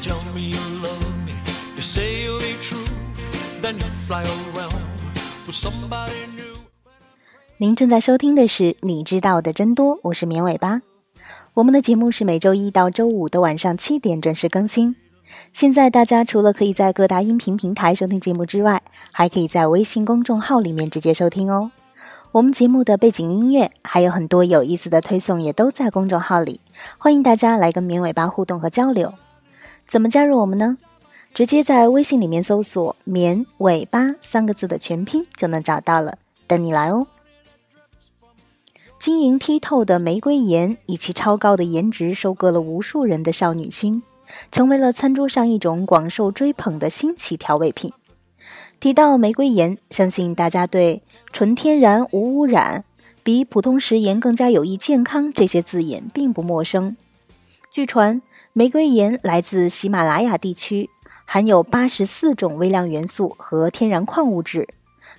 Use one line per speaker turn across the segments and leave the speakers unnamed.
叫你 love me, you say you be true, then you fly around with somebody new.
您正在收听的是《你知道的真多》，我是绵尾巴。我们的节目是每周一到周五的晚上七点准时更新。现在大家除了可以在各大音频平台收听节目之外，还可以在微信公众号里面直接收听哦。我们节目的背景音乐还有很多有意思的推送，也都在公众号里，欢迎大家来跟绵尾巴互动和交流。怎么加入我们呢？直接在微信里面搜索“绵尾巴”三个字的全拼就能找到了，等你来哦。晶莹剔透的玫瑰颜，以其超高的颜值收割了无数人的少女心。成为了餐桌上一种广受追捧的新奇调味品。提到玫瑰盐，相信大家对“纯天然无污染”、“比普通食盐更加有益健康”这些字眼并不陌生。据传，玫瑰盐来自喜马拉雅地区，含有八十四种微量元素和天然矿物质，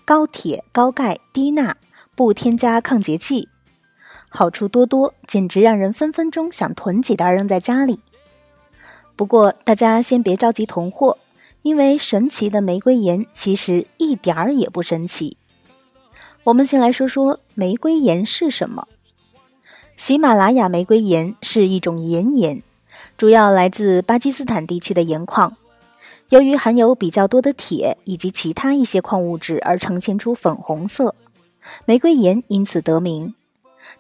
高铁、高钙、低钠，不添加抗结剂，好处多多，简直让人分分钟想囤几袋扔在家里。不过，大家先别着急囤货，因为神奇的玫瑰盐其实一点儿也不神奇。我们先来说说玫瑰盐是什么。喜马拉雅玫瑰盐是一种岩盐，主要来自巴基斯坦地区的盐矿，由于含有比较多的铁以及其他一些矿物质而呈现出粉红色，玫瑰盐因此得名。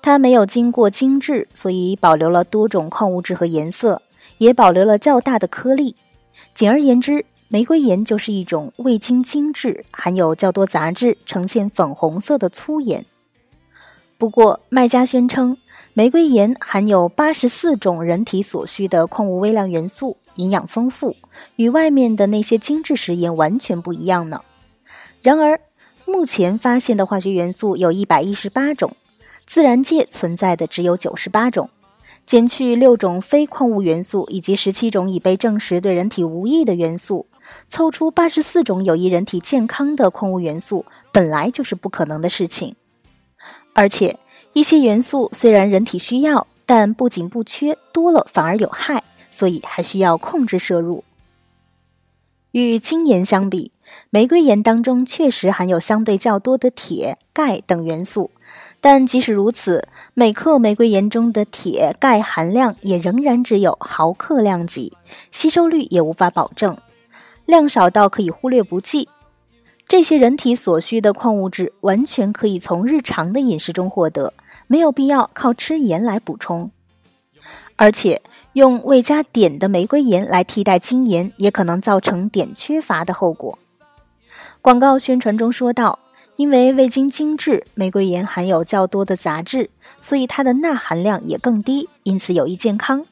它没有经过精制，所以保留了多种矿物质和颜色。也保留了较大的颗粒。简而言之，玫瑰盐就是一种未经精制、含有较多杂质、呈现粉红色的粗盐。不过，卖家宣称玫瑰盐含有八十四种人体所需的矿物微量元素，营养丰富，与外面的那些精致食盐完全不一样呢。然而，目前发现的化学元素有一百一十八种，自然界存在的只有九十八种。减去六种非矿物元素以及十七种已被证实对人体无益的元素，凑出八十四种有益人体健康的矿物元素，本来就是不可能的事情。而且，一些元素虽然人体需要，但不仅不缺，多了反而有害，所以还需要控制摄入。与精盐相比，玫瑰盐当中确实含有相对较多的铁、钙等元素。但即使如此，每克玫瑰盐中的铁、钙含量也仍然只有毫克量级，吸收率也无法保证，量少到可以忽略不计。这些人体所需的矿物质完全可以从日常的饮食中获得，没有必要靠吃盐来补充。而且，用未加碘的玫瑰盐来替代精盐，也可能造成碘缺乏的后果。广告宣传中说道。因为未经精制，玫瑰盐含有较多的杂质，所以它的钠含量也更低，因此有益健康。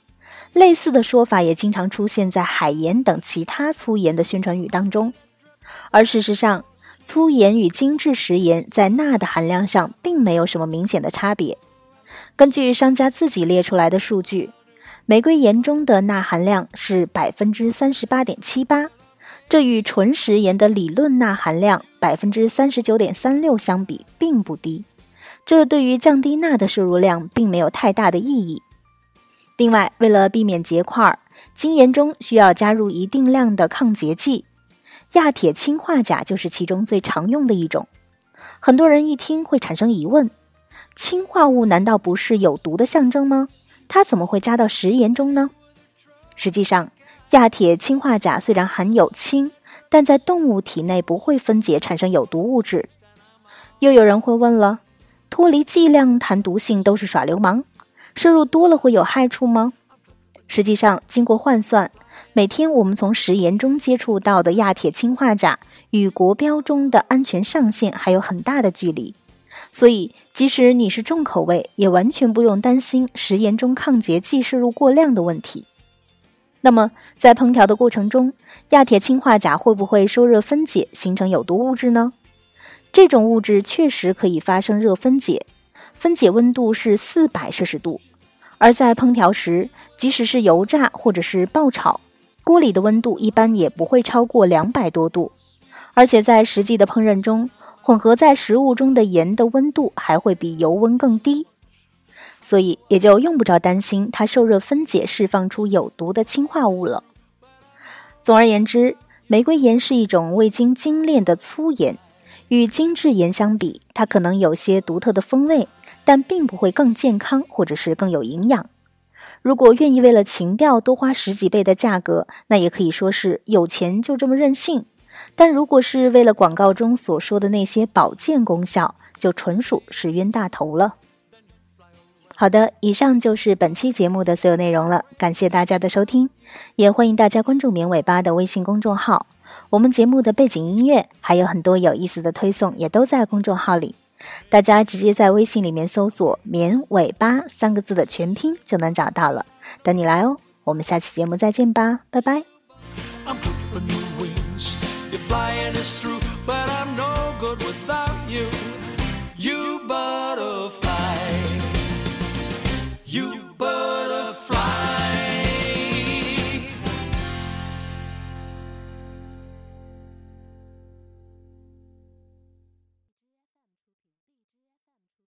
类似的说法也经常出现在海盐等其他粗盐的宣传语当中。而事实上，粗盐与精制食盐在钠的含量上并没有什么明显的差别。根据商家自己列出来的数据，玫瑰盐中的钠含量是百分之三十八点七八。这与纯食盐的理论钠含量百分之三十九点三六相比，并不低。这对于降低钠的摄入量并没有太大的意义。另外，为了避免结块，精盐中需要加入一定量的抗结剂，亚铁氰化钾就是其中最常用的一种。很多人一听会产生疑问：氢化物难道不是有毒的象征吗？它怎么会加到食盐中呢？实际上，亚铁氰化钾虽然含有氢，但在动物体内不会分解产生有毒物质。又有人会问了：脱离剂量谈毒性都是耍流氓，摄入多了会有害处吗？实际上，经过换算，每天我们从食盐中接触到的亚铁氰化钾与国标中的安全上限还有很大的距离，所以即使你是重口味，也完全不用担心食盐中抗结剂摄入过量的问题。那么，在烹调的过程中，亚铁氰化钾会不会受热分解形成有毒物质呢？这种物质确实可以发生热分解，分解温度是四百摄氏度。而在烹调时，即使是油炸或者是爆炒，锅里的温度一般也不会超过两百多度。而且在实际的烹饪中，混合在食物中的盐的温度还会比油温更低。所以也就用不着担心它受热分解释放出有毒的氢化物了。总而言之，玫瑰盐是一种未经精炼的粗盐，与精致盐相比，它可能有些独特的风味，但并不会更健康或者是更有营养。如果愿意为了情调多花十几倍的价格，那也可以说是有钱就这么任性。但如果是为了广告中所说的那些保健功效，就纯属是冤大头了。好的，以上就是本期节目的所有内容了，感谢大家的收听，也欢迎大家关注“绵尾巴”的微信公众号。我们节目的背景音乐还有很多有意思的推送，也都在公众号里，大家直接在微信里面搜索“绵尾巴”三个字的全拼就能找到了，等你来哦。我们下期节目再见吧，拜拜。